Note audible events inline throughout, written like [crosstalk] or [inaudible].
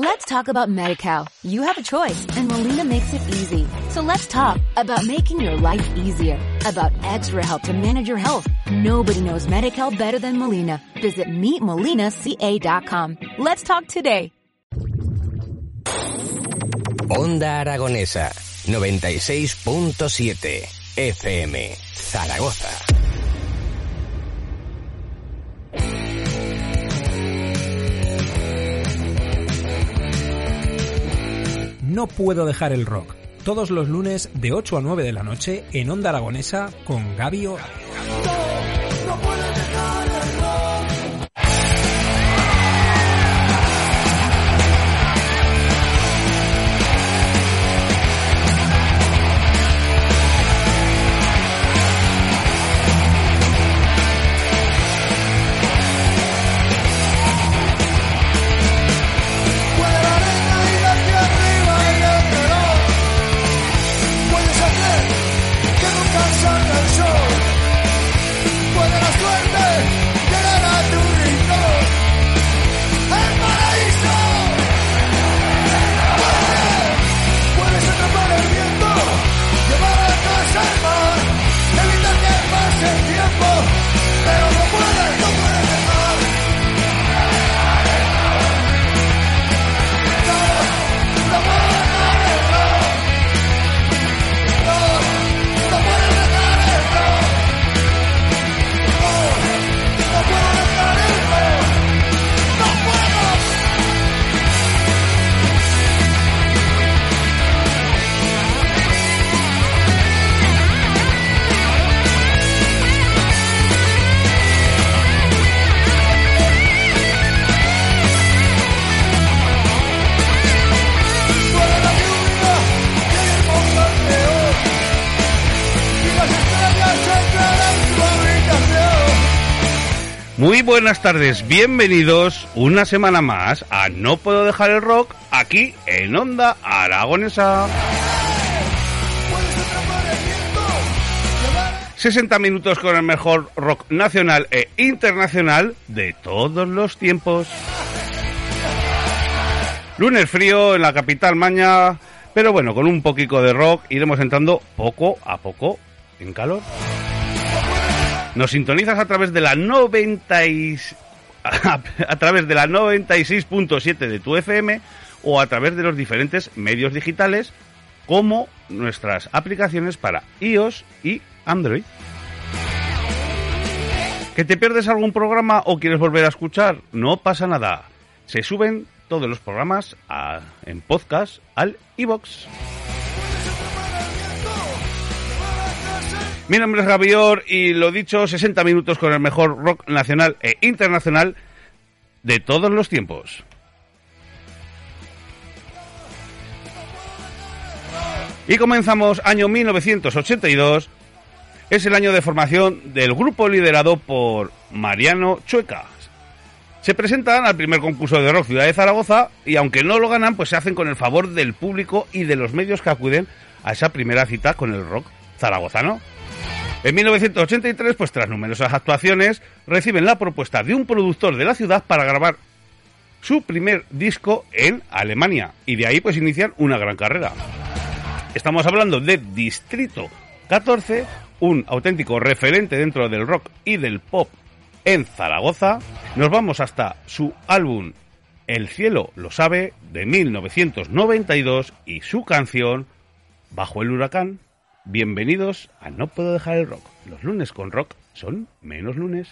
Let's talk about MediCal. You have a choice and Molina makes it easy. So let's talk about making your life easier, about extra help to manage your health. Nobody knows MediCal better than Molina. Visit meetmolinaca.com. Let's talk today. Onda Aragonesa 96.7 FM Zaragoza. No puedo dejar el rock. Todos los lunes de 8 a 9 de la noche en Onda Aragonesa con Gabio. Muy buenas tardes, bienvenidos una semana más a No Puedo Dejar el Rock aquí en Onda Aragonesa. 60 minutos con el mejor rock nacional e internacional de todos los tiempos. Lunes frío en la capital Maña, pero bueno, con un poquito de rock iremos entrando poco a poco en calor. Nos sintonizas a través de la 90 y... a través de la 96.7 de tu FM o a través de los diferentes medios digitales como nuestras aplicaciones para iOS y Android. ¿Que te pierdes algún programa o quieres volver a escuchar? No pasa nada. Se suben todos los programas en podcast al iBox. Mi nombre es Gavior y lo dicho, 60 minutos con el mejor rock nacional e internacional de todos los tiempos. Y comenzamos año 1982. Es el año de formación del grupo liderado por Mariano Chueca. Se presentan al primer concurso de rock Ciudad de Zaragoza y aunque no lo ganan, pues se hacen con el favor del público y de los medios que acuden a esa primera cita con el rock zaragozano. En 1983, pues tras numerosas actuaciones, reciben la propuesta de un productor de la ciudad para grabar su primer disco en Alemania y de ahí pues inician una gran carrera. Estamos hablando de Distrito 14, un auténtico referente dentro del rock y del pop en Zaragoza. Nos vamos hasta su álbum El cielo lo sabe de 1992 y su canción Bajo el huracán. Bienvenidos a No puedo dejar el rock. Los lunes con rock son menos lunes.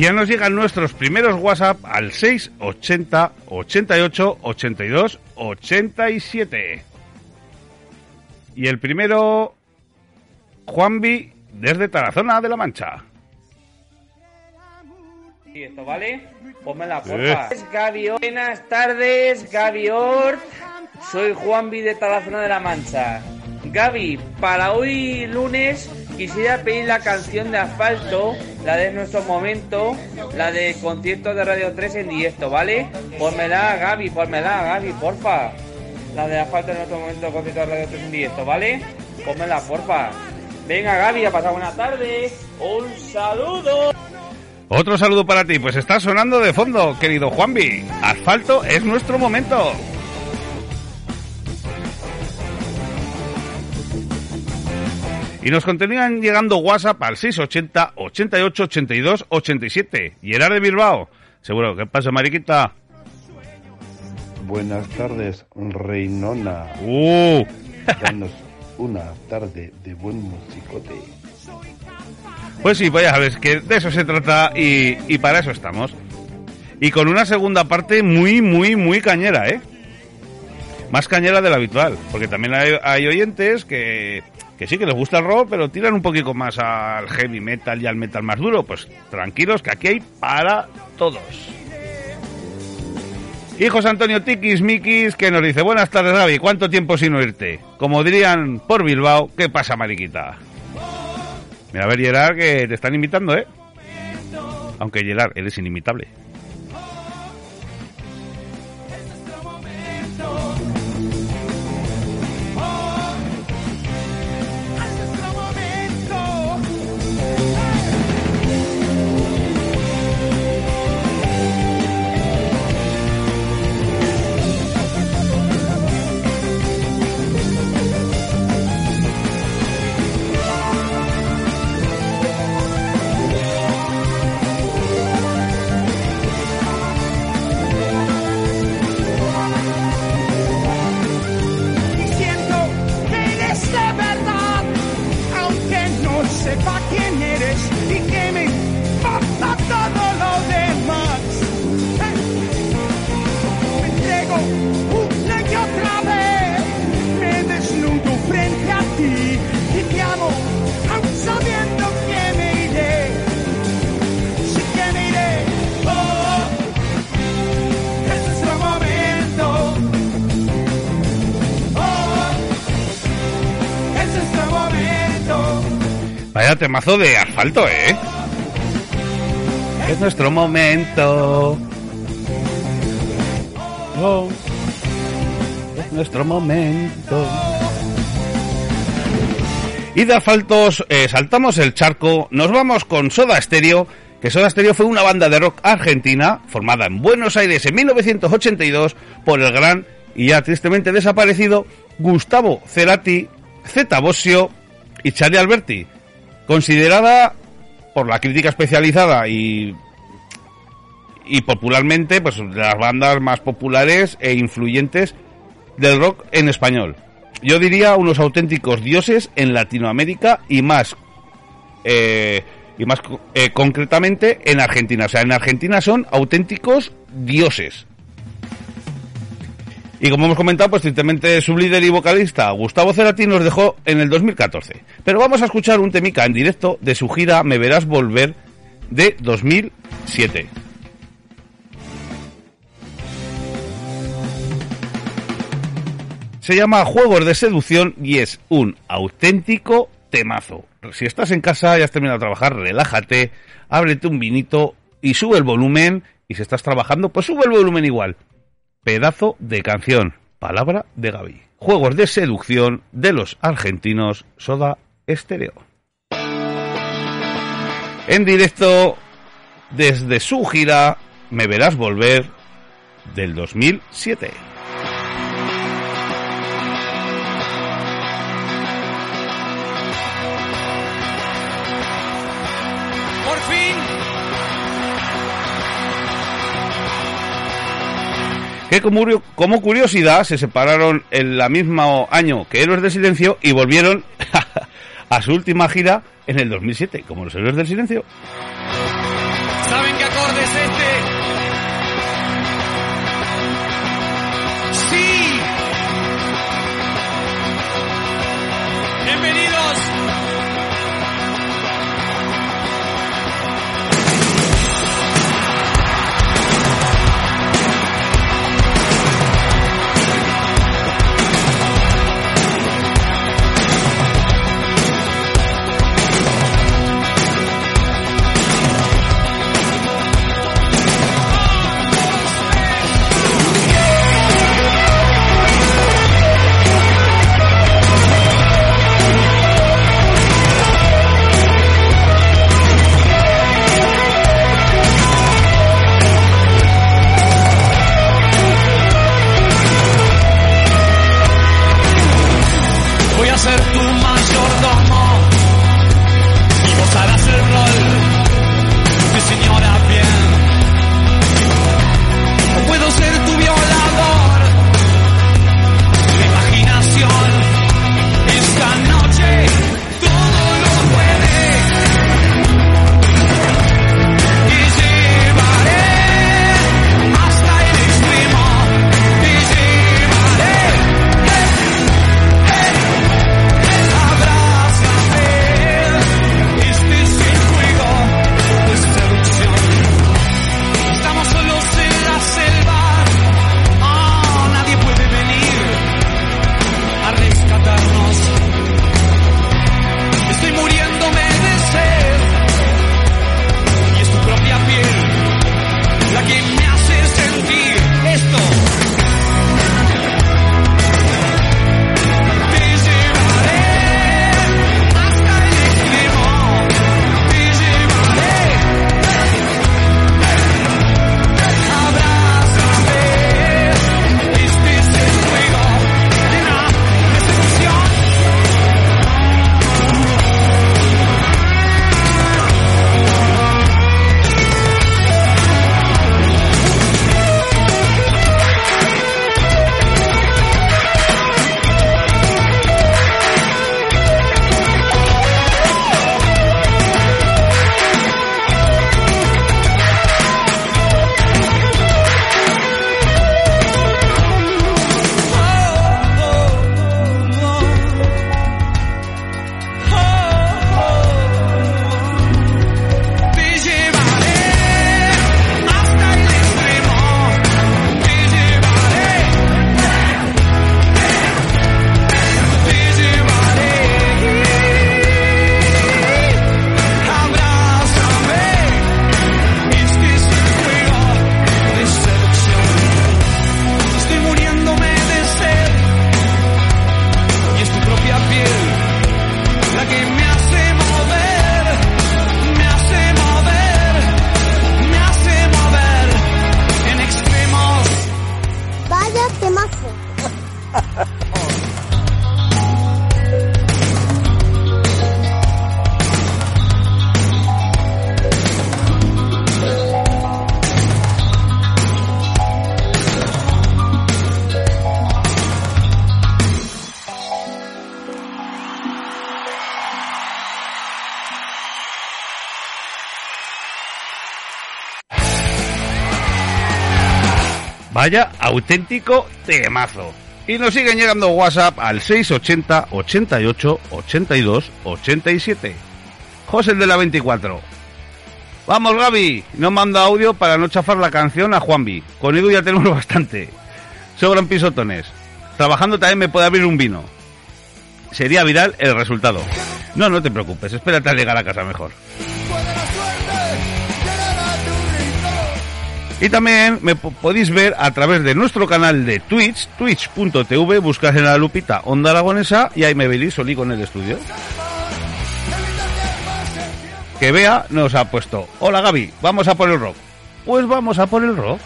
Ya nos llegan nuestros primeros WhatsApp al 680 88 82 87. Y el primero, Juanvi, desde Tarazona de la Mancha. ¿Y esto vale? Pónmela, porfa. Gaby, buenas tardes, Gaby Ort. Soy Juan de Tarazona de la Mancha. Gaby, para hoy lunes quisiera pedir la canción de Asfalto, la de nuestro momento, la de concierto de Radio 3 en directo, ¿vale? Pónmela, Gaby, pónmela, Gaby, porfa. La de Asfalto de nuestro momento, concierto de Radio 3 en directo, ¿vale? Pónmela, porfa. Venga, Gaby, a pasar buena tarde. Un saludo. Otro saludo para ti, pues está sonando de fondo, querido Juanvi. Asfalto es nuestro momento. Y nos continúan llegando WhatsApp al 680 88 82 87. Gerard de Bilbao. Seguro, ¿qué pasa, Mariquita? Buenas tardes, Reinona. Uh, [laughs] Danos una tarde de buen musicote. pues sí, pues ya sabes que de eso se trata y, y para eso estamos. Y con una segunda parte muy, muy, muy cañera, ¿eh? Más cañera de lo habitual, porque también hay, hay oyentes que, que sí que les gusta el rock, pero tiran un poquito más al heavy metal y al metal más duro. Pues tranquilos, que aquí hay para todos. José Antonio Tikis Mikis, que nos dice, buenas tardes Gaby, ¿cuánto tiempo sin oírte? Como dirían por Bilbao, ¿qué pasa, mariquita? Mira, a ver, Gerard, que te están invitando, ¿eh? Aunque Gerard, él es inimitable. sepa quién eres y que me importa. Vaya temazo de asfalto, ¿eh? Es nuestro momento. Oh, es nuestro momento. Y de asfaltos eh, saltamos el charco, nos vamos con Soda Stereo, que Soda Stereo fue una banda de rock argentina formada en Buenos Aires en 1982 por el gran y ya tristemente desaparecido Gustavo Cerati, Zeta Bosio y Charlie Alberti, considerada por la crítica especializada y y popularmente pues de las bandas más populares e influyentes del rock en español. Yo diría unos auténticos dioses en Latinoamérica y más eh, y más eh, concretamente en Argentina. O sea, en Argentina son auténticos dioses. Y como hemos comentado, pues tristemente su líder y vocalista Gustavo Cerati nos dejó en el 2014. Pero vamos a escuchar un temica en directo de su gira Me Verás Volver de 2007. Se llama Juegos de Seducción y es un auténtico temazo. Si estás en casa y has terminado de trabajar, relájate, ábrete un vinito y sube el volumen. Y si estás trabajando, pues sube el volumen igual. Pedazo de canción. Palabra de Gaby. Juegos de seducción de los argentinos Soda Estéreo. En directo desde su gira Me verás volver del 2007. Que como, curio- como curiosidad se separaron en el mismo año que Héroes del Silencio y volvieron [laughs] a su última gira en el 2007, como los Héroes del Silencio. Auténtico temazo. Y nos siguen llegando WhatsApp al 680 88 82 87. José de la 24. Vamos Gaby, nos manda audio para no chafar la canción a Juanvi. Con Edu ya tenemos [laughs] bastante. Sobran pisotones. Trabajando también me puede abrir un vino. Sería viral el resultado. No, no te preocupes, espérate a llegar a casa mejor. Y también me po- podéis ver a través de nuestro canal de Twitch, twitch.tv, buscad en la lupita Onda Aragonesa y ahí me veréis solí con el estudio. Que vea nos ha puesto, hola Gaby, vamos a por el rock. Pues vamos a por el rock.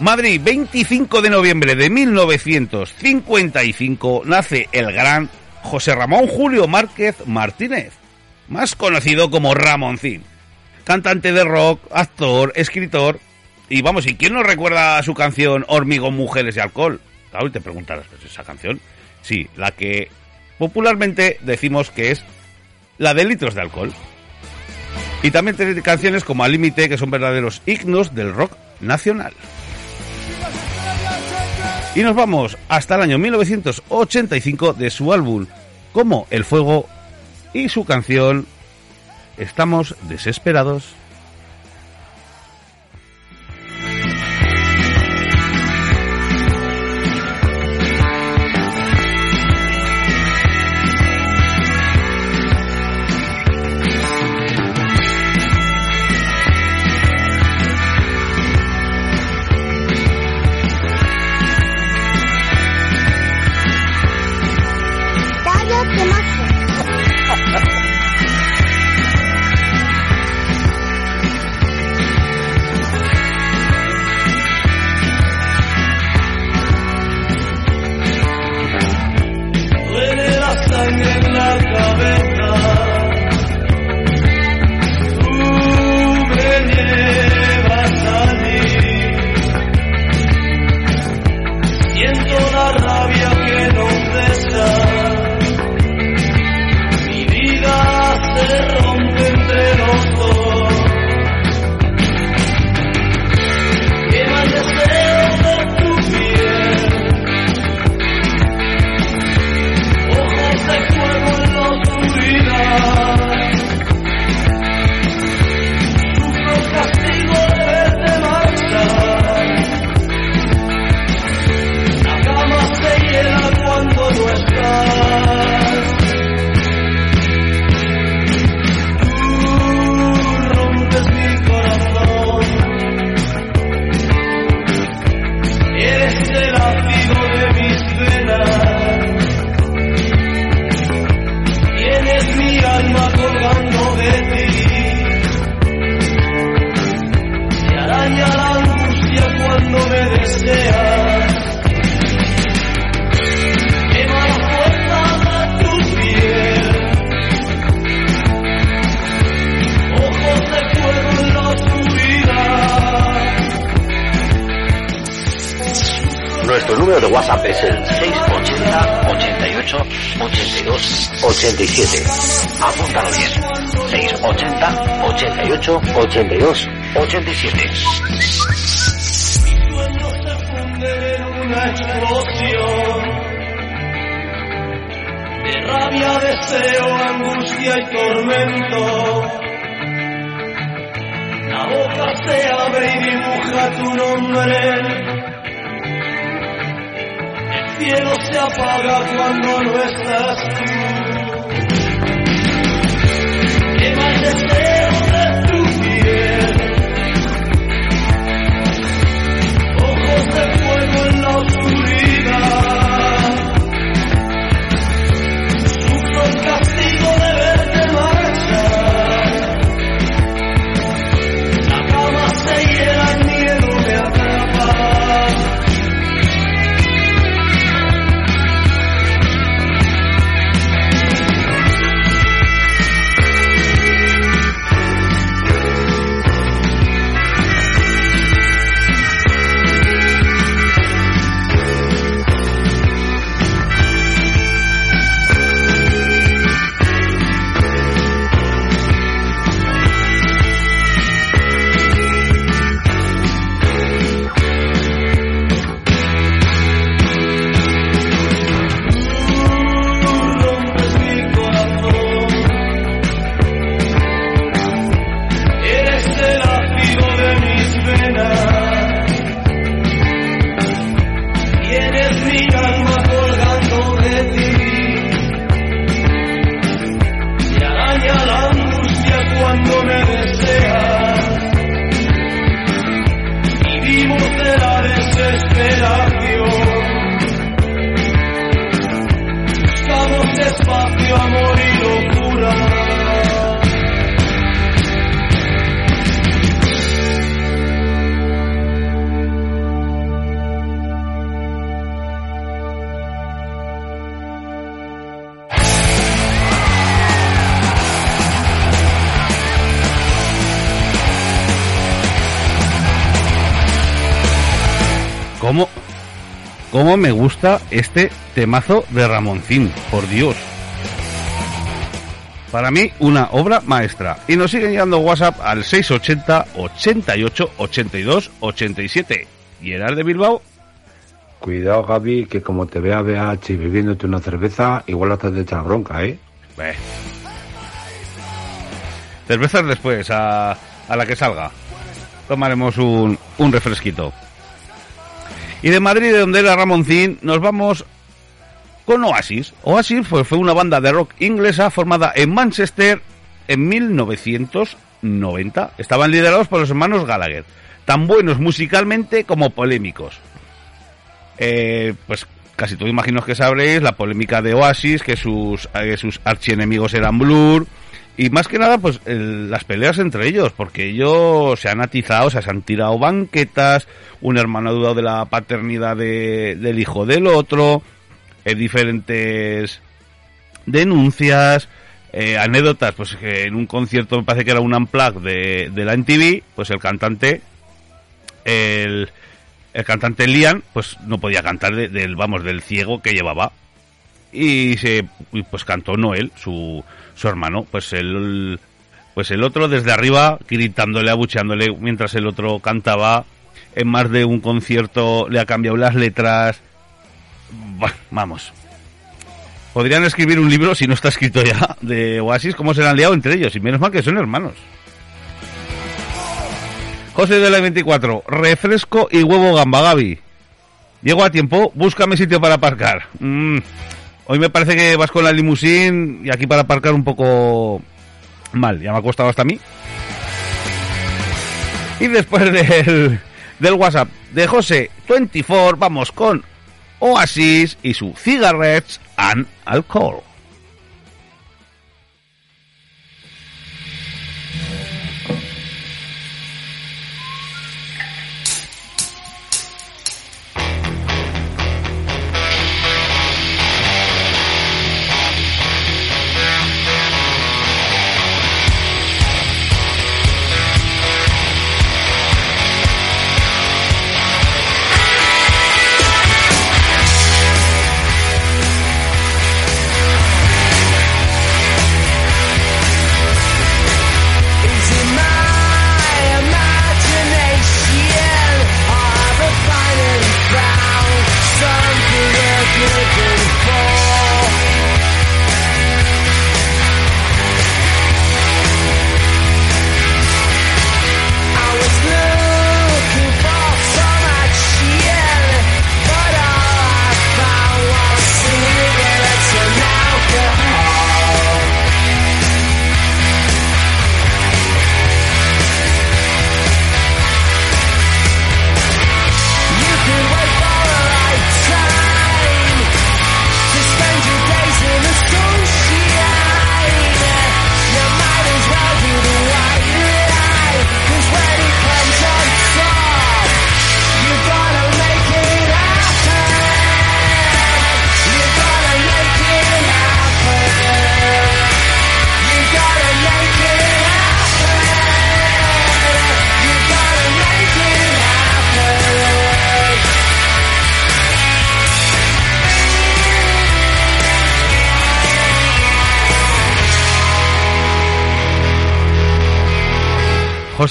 Madrid, 25 de noviembre de 1955, nace el gran José Ramón Julio Márquez Martínez, más conocido como Ramoncín. Cantante de rock, actor, escritor. Y vamos, ¿y quién no recuerda su canción Hormigón, Mujeres y Alcohol? Claro, y te preguntarás, pues esa canción. Sí, la que popularmente decimos que es la de litros de alcohol. Y también tiene canciones como Al Límite, que son verdaderos himnos del rock nacional. Y nos vamos hasta el año 1985 de su álbum Como el Fuego y su canción Estamos desesperados. 87. Apúntalo bien. 680 88 82 87. sueños se funden en una explosión de rabia, deseo, angustia y tormento. La boca se abre y dibuja tu nombre. El cielo se apaga cuando no estás tú. ¿Cómo me gusta este temazo de Ramoncín? Por Dios. Para mí, una obra maestra. Y nos siguen llegando WhatsApp al 680 88 82 87. ¿Y el de Bilbao? Cuidado, Gaby, que como te vea BH bebiéndote una cerveza, igual hasta te echar bronca, ¿eh? Beh. Cervezas después, a, a la que salga. Tomaremos un, un refresquito. Y de Madrid, de donde era Ramoncín, nos vamos con Oasis. Oasis fue, fue una banda de rock inglesa formada en Manchester en 1990. Estaban liderados por los hermanos Gallagher, tan buenos musicalmente como polémicos. Eh, pues casi todos imagino que sabréis la polémica de Oasis, que sus, eh, sus archienemigos eran Blur, y más que nada, pues el- las peleas entre ellos, porque ellos se han atizado, o sea, se han tirado banquetas, un hermano ha dudado de la paternidad de- del hijo del otro, eh, diferentes denuncias, eh, anécdotas, pues que en un concierto me parece que era un unplug de, de la NTV, pues el cantante, el, el cantante Liam, pues no podía cantar de- del, vamos, del ciego que llevaba. Y se, pues cantó Noel, su, su hermano, pues el, pues el otro desde arriba gritándole, abucheándole mientras el otro cantaba. En más de un concierto le ha cambiado las letras. Vamos. Podrían escribir un libro, si no está escrito ya, de Oasis, cómo se han liado entre ellos. Y menos mal que son hermanos. José de la 24, refresco y huevo gamba, Gaby. Llego a tiempo, búscame sitio para aparcar. Mm, hoy me parece que vas con la limusín y aquí para aparcar un poco mal, ya me ha costado hasta a mí. Y después [laughs] del, del WhatsApp de José 24, vamos con Oasis y su Cigarettes and Alcohol.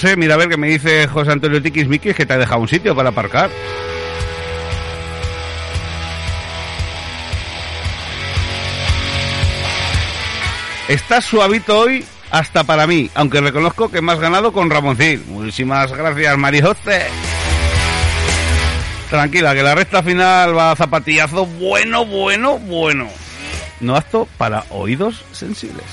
José, mira a ver qué me dice José Antonio Tiquis Miquis que te ha dejado un sitio para aparcar. Estás suavito hoy hasta para mí, aunque reconozco que me has ganado con Ramoncín. Muchísimas gracias, María José. Tranquila, que la recta final va a zapatillazo bueno, bueno, bueno. No apto para oídos sensibles.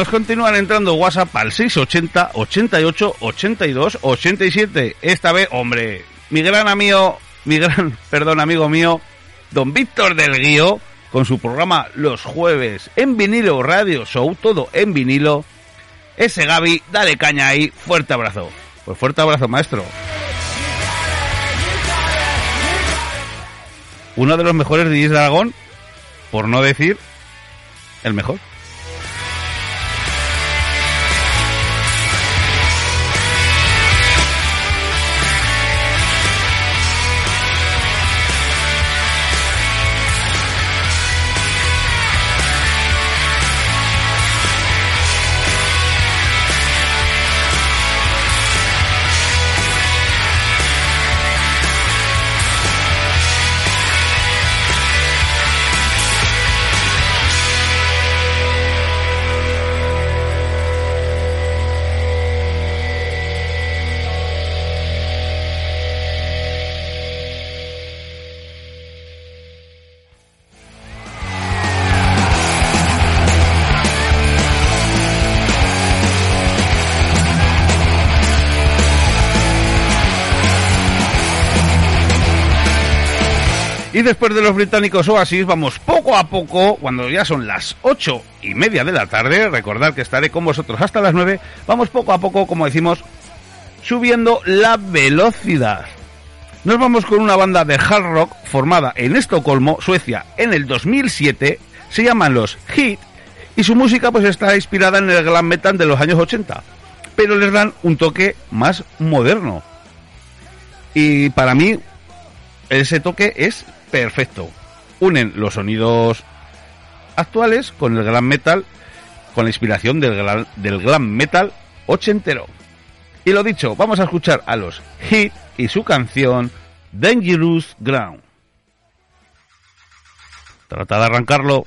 Nos continúan entrando WhatsApp al 680 88 82 87. Esta vez, hombre, mi gran amigo, mi gran, [laughs] perdón, amigo mío, don Víctor del Guío, con su programa Los Jueves en vinilo Radio Show, todo en vinilo. Ese Gaby, dale caña ahí, fuerte abrazo. Pues fuerte abrazo, maestro. Uno de los mejores DJs de Aragón, por no decir el mejor. Y después de los británicos Oasis, vamos poco a poco, cuando ya son las ocho y media de la tarde, recordad que estaré con vosotros hasta las nueve, vamos poco a poco, como decimos, subiendo la velocidad. Nos vamos con una banda de hard rock formada en Estocolmo, Suecia, en el 2007, se llaman los Hit, y su música pues está inspirada en el glam metal de los años 80, pero les dan un toque más moderno. Y para mí, ese toque es perfecto. Unen los sonidos actuales con el glam metal, con la inspiración del glam, del glam metal ochentero. Y lo dicho, vamos a escuchar a los Hit y su canción Dangerous Ground. Trata de arrancarlo.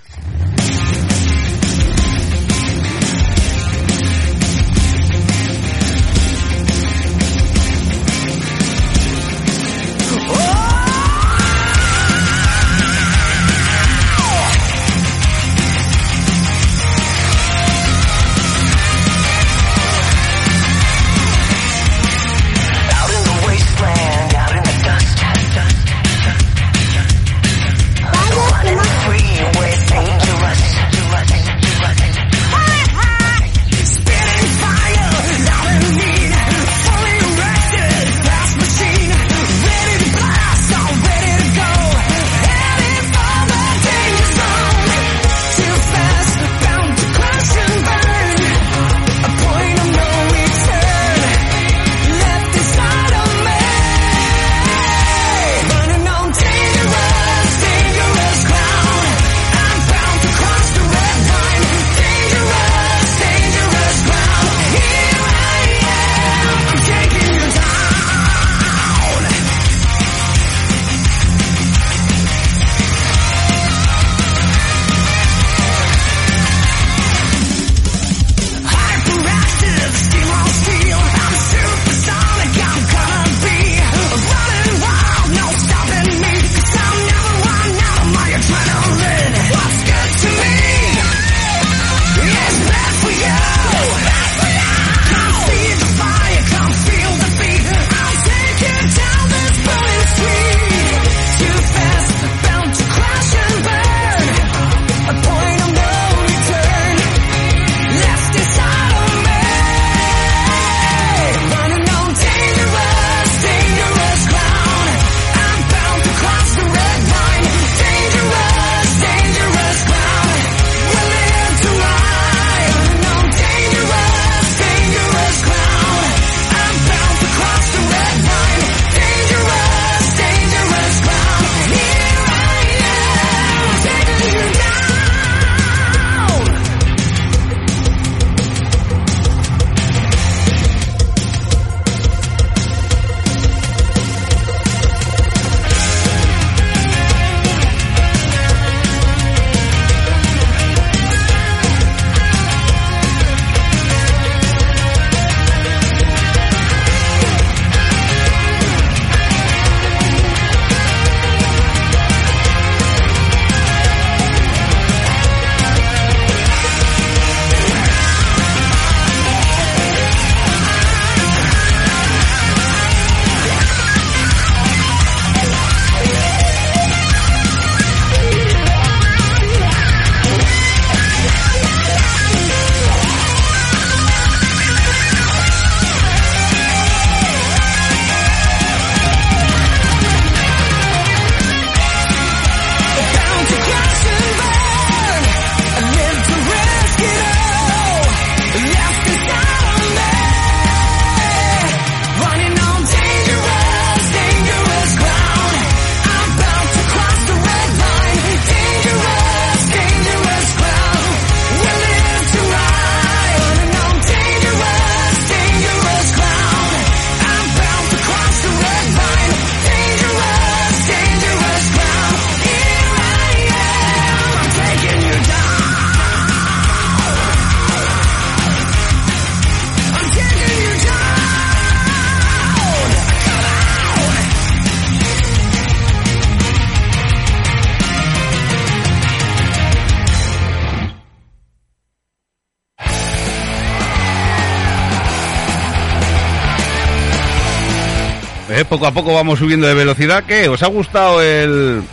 Eh, Poco a poco vamos subiendo de velocidad. ¿Qué? ¿Os ha gustado el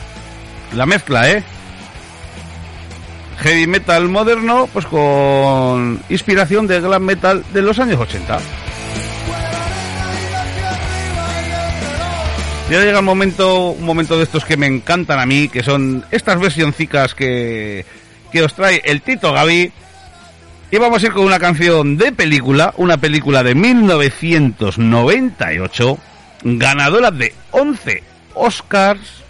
la mezcla, eh? Heavy metal moderno, pues con inspiración de glam metal de los años 80. Ya llega el momento, un momento de estos que me encantan a mí, que son estas versioncicas que, que os trae el Tito Gaby. Y vamos a ir con una canción de película, una película de 1998, ganadora de 11 Oscars.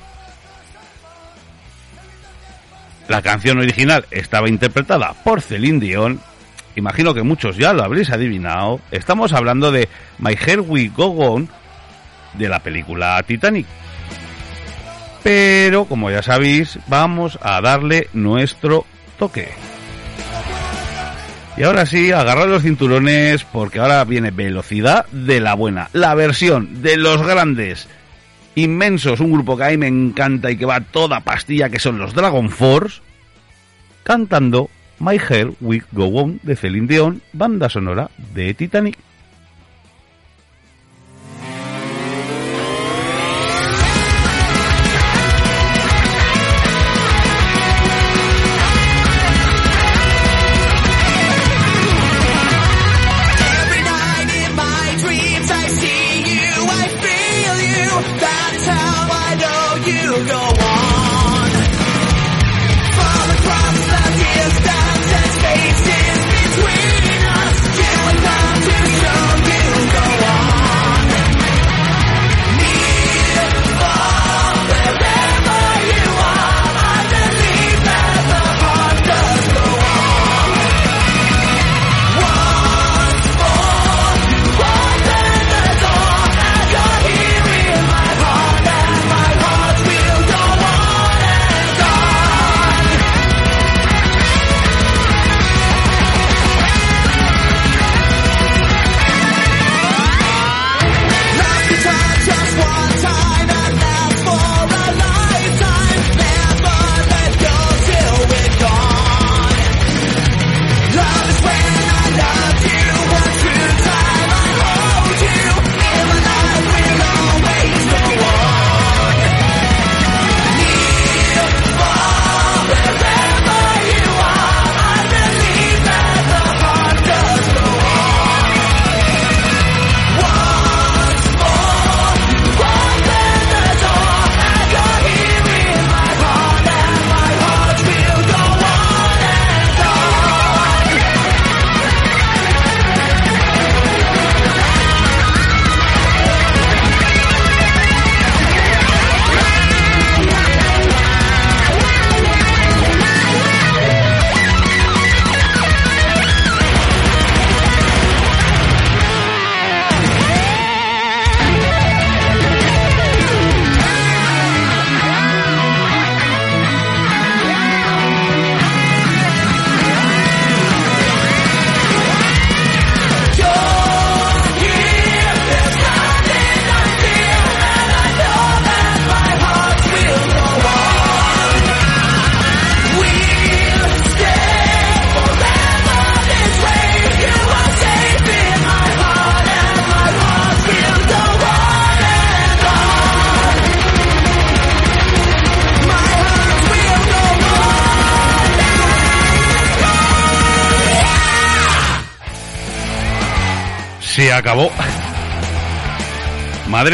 La canción original estaba interpretada por Celine Dion. Imagino que muchos ya lo habréis adivinado. Estamos hablando de My Hair We Go On de la película Titanic. Pero, como ya sabéis, vamos a darle nuestro toque. Y ahora sí, agarrad los cinturones porque ahora viene velocidad de la buena. La versión de los grandes, inmensos, un grupo que a mí me encanta y que va toda pastilla, que son los Dragon Force, cantando My Hair Will Go On de Celine Dion, banda sonora de Titanic.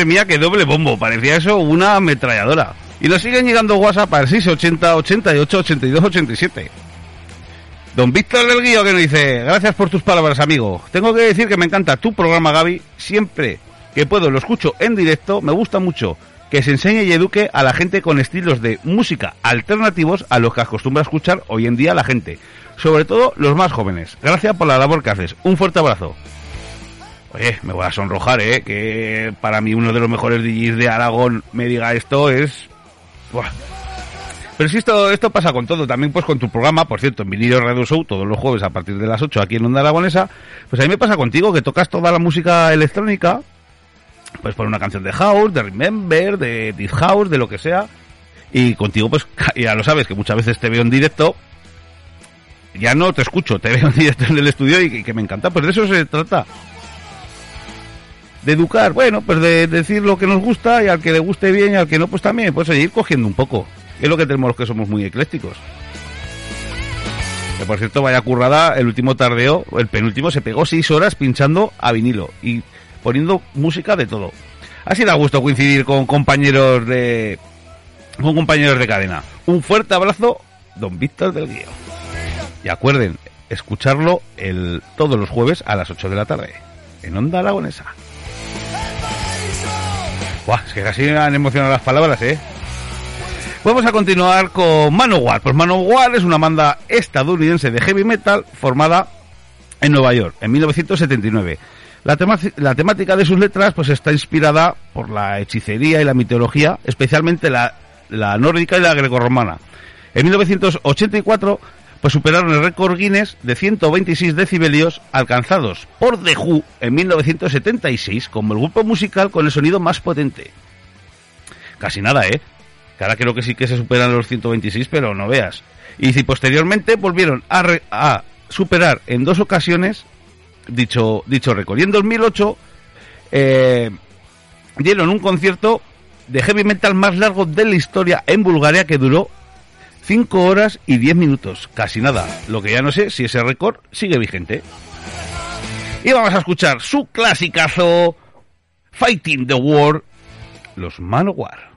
Mía, qué doble bombo. Parecía eso una ametralladora. Y nos siguen llegando WhatsApp al 680 88 82 87. Don Víctor del Guío que nos dice, gracias por tus palabras, amigo. Tengo que decir que me encanta tu programa, Gaby. Siempre que puedo lo escucho en directo. Me gusta mucho que se enseñe y eduque a la gente con estilos de música alternativos a los que acostumbra escuchar hoy en día la gente. Sobre todo los más jóvenes. Gracias por la labor que haces. Un fuerte abrazo. Oye, me voy a sonrojar, ¿eh? Que para mí uno de los mejores DJs de Aragón me diga esto es... Buah. Pero si esto, esto pasa con todo, también pues con tu programa, por cierto, en Vinilo Radio Show, todos los jueves a partir de las 8 aquí en Onda Aragonesa, pues a mí me pasa contigo que tocas toda la música electrónica, pues por una canción de House, de Remember, de Deep House, de lo que sea, y contigo pues [laughs] ya lo sabes, que muchas veces te veo en directo, ya no te escucho, te veo en directo en el estudio y que, que me encanta, pues de eso se trata de educar, bueno, pues de decir lo que nos gusta y al que le guste bien y al que no, pues también, pues oye, ir cogiendo un poco. Es lo que tenemos los que somos muy eclécticos. Que por cierto, vaya currada, el último tardeo, el penúltimo, se pegó seis horas pinchando a vinilo y poniendo música de todo. Así da gusto coincidir con compañeros de. con compañeros de cadena. Un fuerte abrazo, don Víctor del Guío. Y acuerden, escucharlo el, todos los jueves a las 8 de la tarde, en Onda Aragonesa. Buah, es que casi me han emocionado las palabras, ¿eh? Vamos a continuar con Manowar. Pues Manowar es una banda estadounidense de heavy metal formada en Nueva York en 1979. La, tema- la temática de sus letras pues está inspirada por la hechicería y la mitología, especialmente la, la nórdica y la grecorromana. En 1984 pues superaron el récord Guinness de 126 decibelios alcanzados por The Who en 1976 como el grupo musical con el sonido más potente. Casi nada, ¿eh? Que ahora creo que sí que se superan los 126, pero no veas. Y si posteriormente volvieron a, re- a superar en dos ocasiones dicho, dicho récord. Y en 2008 eh, dieron un concierto de heavy metal más largo de la historia en Bulgaria que duró 5 horas y 10 minutos. Casi nada. Lo que ya no sé si ese récord sigue vigente. Y vamos a escuchar su clasicazo Fighting the War, los Manowar.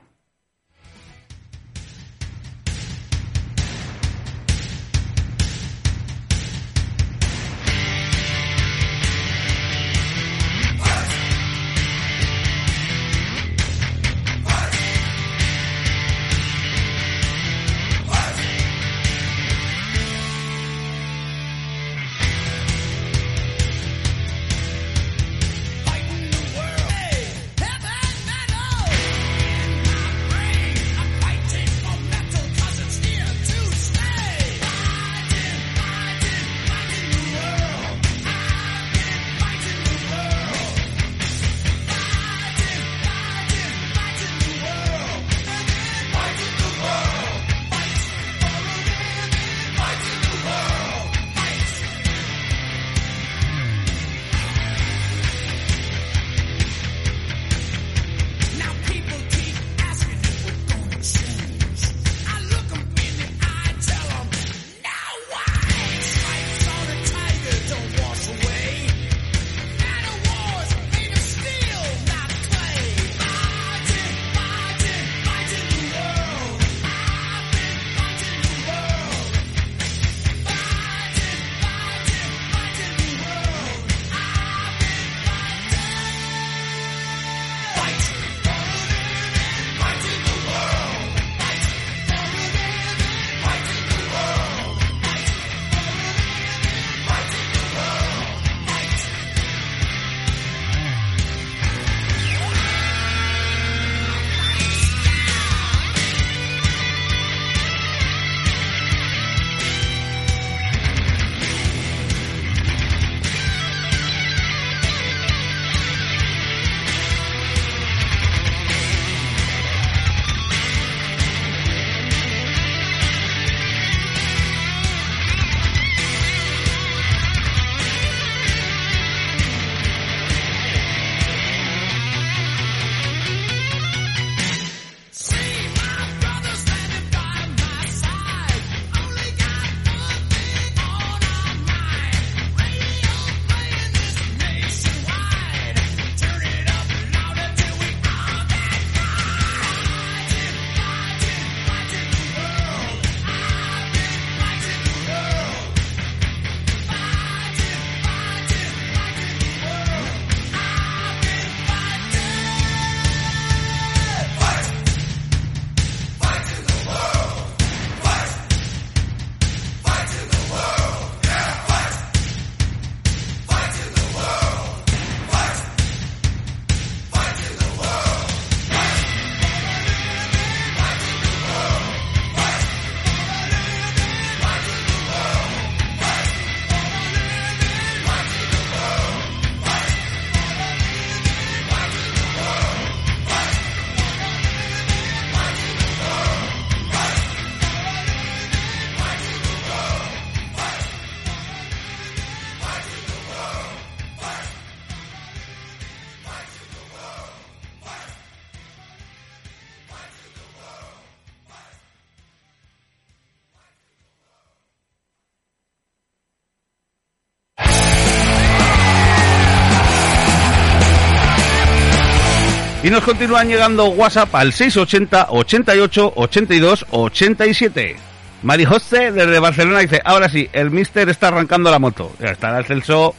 Y nos continúan llegando WhatsApp al 680 88 82 87. Mari José desde Barcelona dice, ahora sí, el mister está arrancando la moto. Ya está el Celso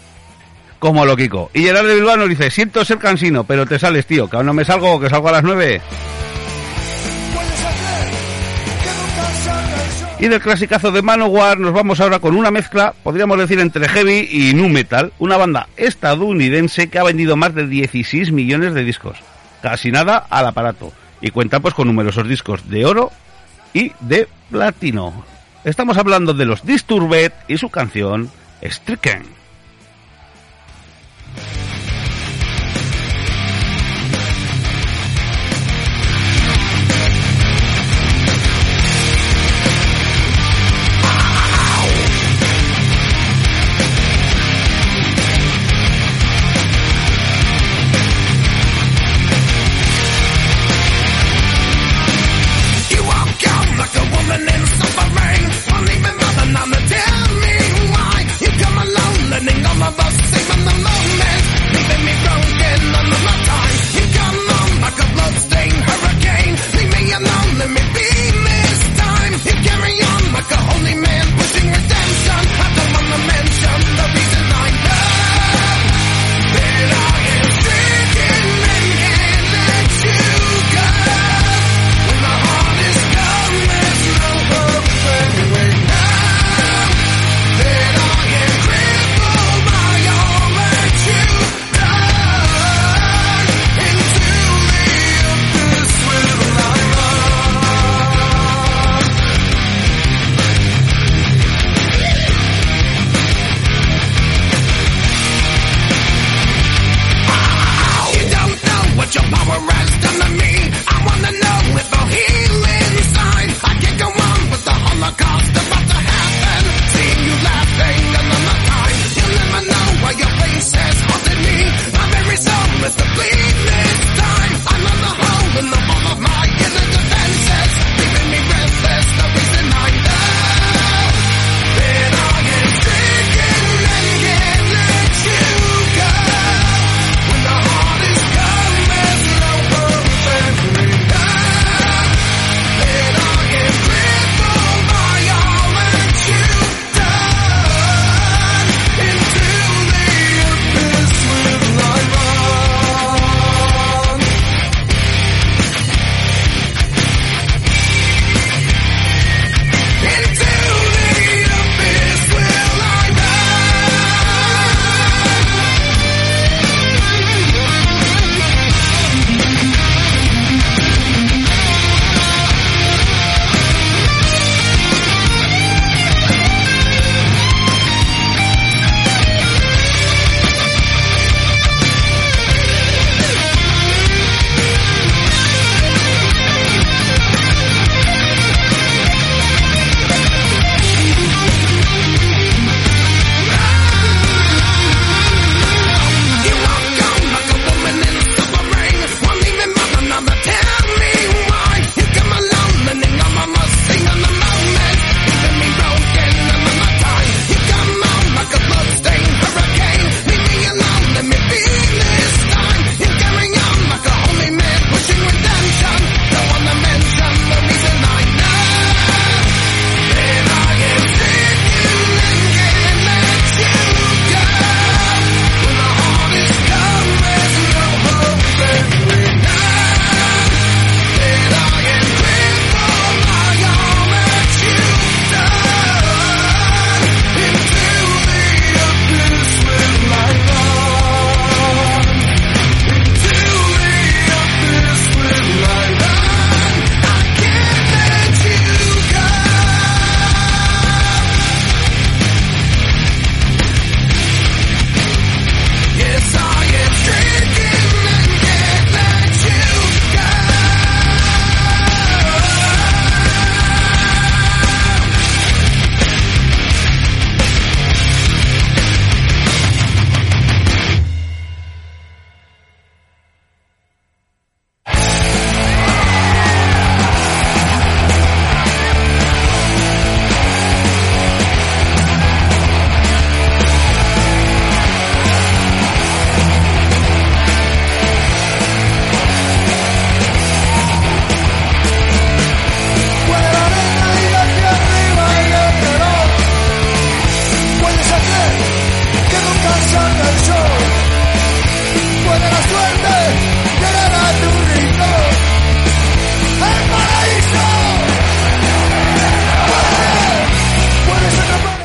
como loquico. Y Gerard de Bilbao nos dice, siento ser cansino, pero te sales, tío, que aún no me salgo, que salgo a las 9. Y del clasicazo de Manowar nos vamos ahora con una mezcla, podríamos decir, entre heavy y nu metal, una banda estadounidense que ha vendido más de 16 millones de discos. Casi nada al aparato. Y cuenta pues con numerosos discos de oro y de platino. Estamos hablando de los Disturbed y su canción Stricken.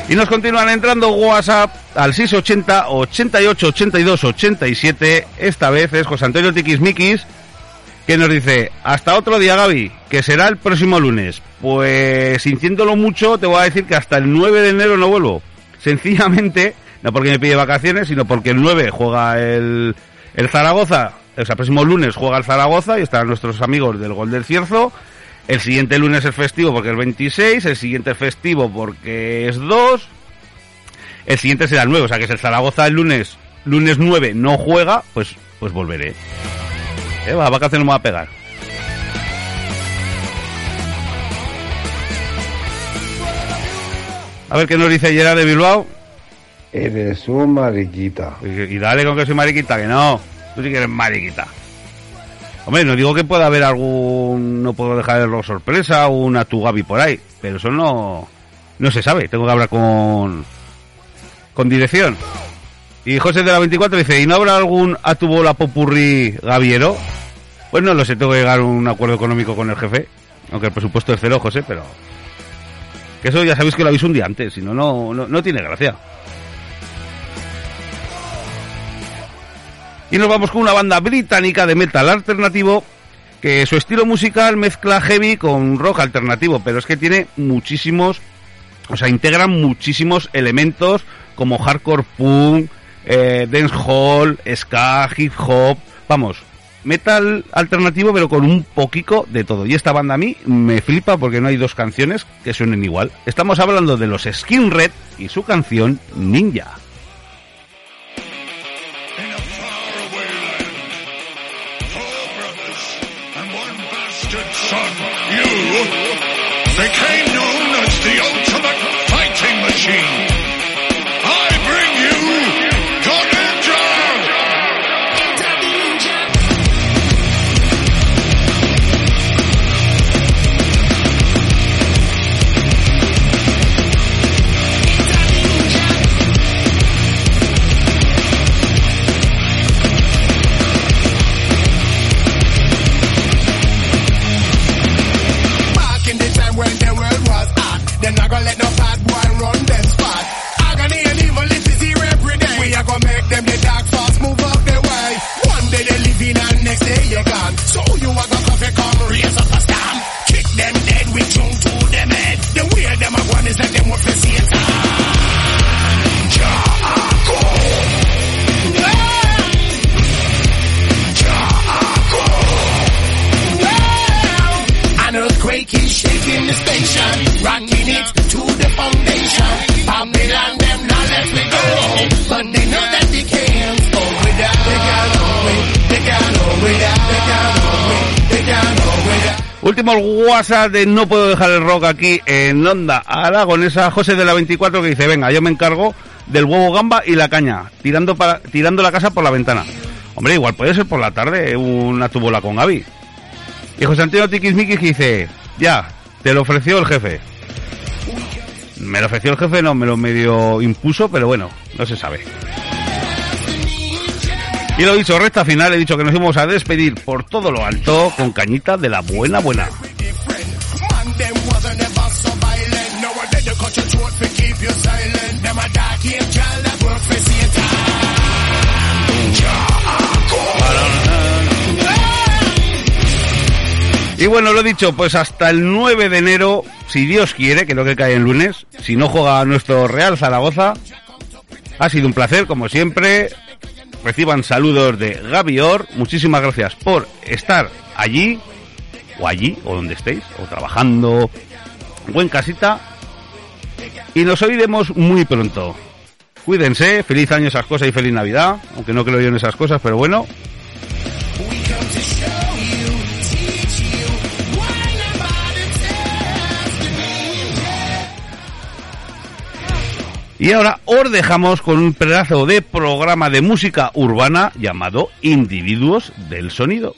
Y nos continúan entrando WhatsApp al 680 88 82 87. Esta vez es José Antonio Tiquismiquis que nos dice, hasta otro día Gaby, que será el próximo lunes. Pues sintiéndolo mucho, te voy a decir que hasta el 9 de enero no vuelvo. Sencillamente, no porque me pide vacaciones, sino porque el 9 juega el, el Zaragoza, o sea, el próximo lunes juega el Zaragoza y están nuestros amigos del Gol del Cierzo. El siguiente lunes es festivo porque es 26, el siguiente es festivo porque es 2. El siguiente será el 9, o sea que si el Zaragoza el lunes, lunes 9 no juega, pues, pues volveré. Eh, va, vacaciones me va a pegar. A ver qué nos dice Gerard de Bilbao. Eres un mariquita. Y, y dale con que soy mariquita, que no. Tú sí que eres mariquita. Hombre, no digo que pueda haber algún... No puedo dejar rock sorpresa una tu Gaby por ahí. Pero eso no... No se sabe. Tengo que hablar con... Con dirección. Y José de la 24 dice, ¿y no habrá algún a tu bola popurrí gaviero? Pues no lo sé, tengo que llegar a un acuerdo económico con el jefe. Aunque el presupuesto es cero, José, pero... Que eso ya sabéis que lo aviso un día antes, si no, no, no tiene gracia. Y nos vamos con una banda británica de metal alternativo que su estilo musical mezcla heavy con rock alternativo, pero es que tiene muchísimos, o sea, integran muchísimos elementos como hardcore punk, eh, dancehall, ska, hip hop, vamos, metal alternativo pero con un poquito de todo. Y esta banda a mí me flipa porque no hay dos canciones que suenen igual. Estamos hablando de los Skin Red y su canción Ninja. Became without. Último WhatsApp de No Puedo Dejar el Rock aquí en Onda Aragonesa. José de la 24 que dice, venga, yo me encargo del huevo gamba y la caña, tirando, para, tirando la casa por la ventana. Hombre, igual puede ser por la tarde una tubola con Gaby. Y José Antonio Tiquismiquis dice, ya, te lo ofreció el jefe. Me lo ofreció el jefe, no, me lo medio impuso, pero bueno, no se sabe. Y lo dicho, recta final, he dicho que nos íbamos a despedir por todo lo alto con cañita de la buena buena. Y bueno, lo dicho, pues hasta el 9 de enero, si Dios quiere, que lo que cae en lunes, si no juega nuestro Real Zaragoza, ha sido un placer, como siempre. Reciban saludos de Gavior. Muchísimas gracias por estar allí, o allí, o donde estéis, o trabajando, o en casita. Y nos oiremos muy pronto. Cuídense, feliz año esas cosas y feliz Navidad, aunque no creo yo en esas cosas, pero bueno. Y ahora os dejamos con un pedazo de programa de música urbana llamado Individuos del Sonido.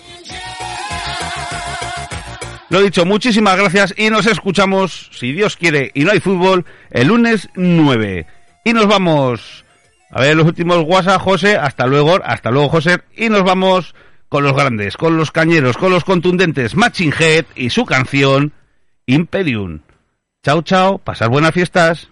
Lo dicho, muchísimas gracias y nos escuchamos, si Dios quiere y no hay fútbol, el lunes 9. Y nos vamos a ver los últimos WhatsApp, José. Hasta luego, hasta luego, José. Y nos vamos con los grandes, con los cañeros, con los contundentes, Matching Head y su canción Imperium. Chao, chao, pasar buenas fiestas.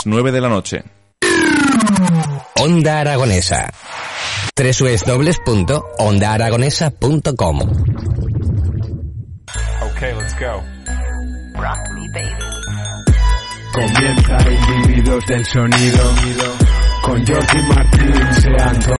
Las 9 de la noche. Onda Aragonesa. www.ondaaragonesa.com Okay, let's go. Rock me, baby. Comienza Individuos del Sonido con Jordi Martín Seando.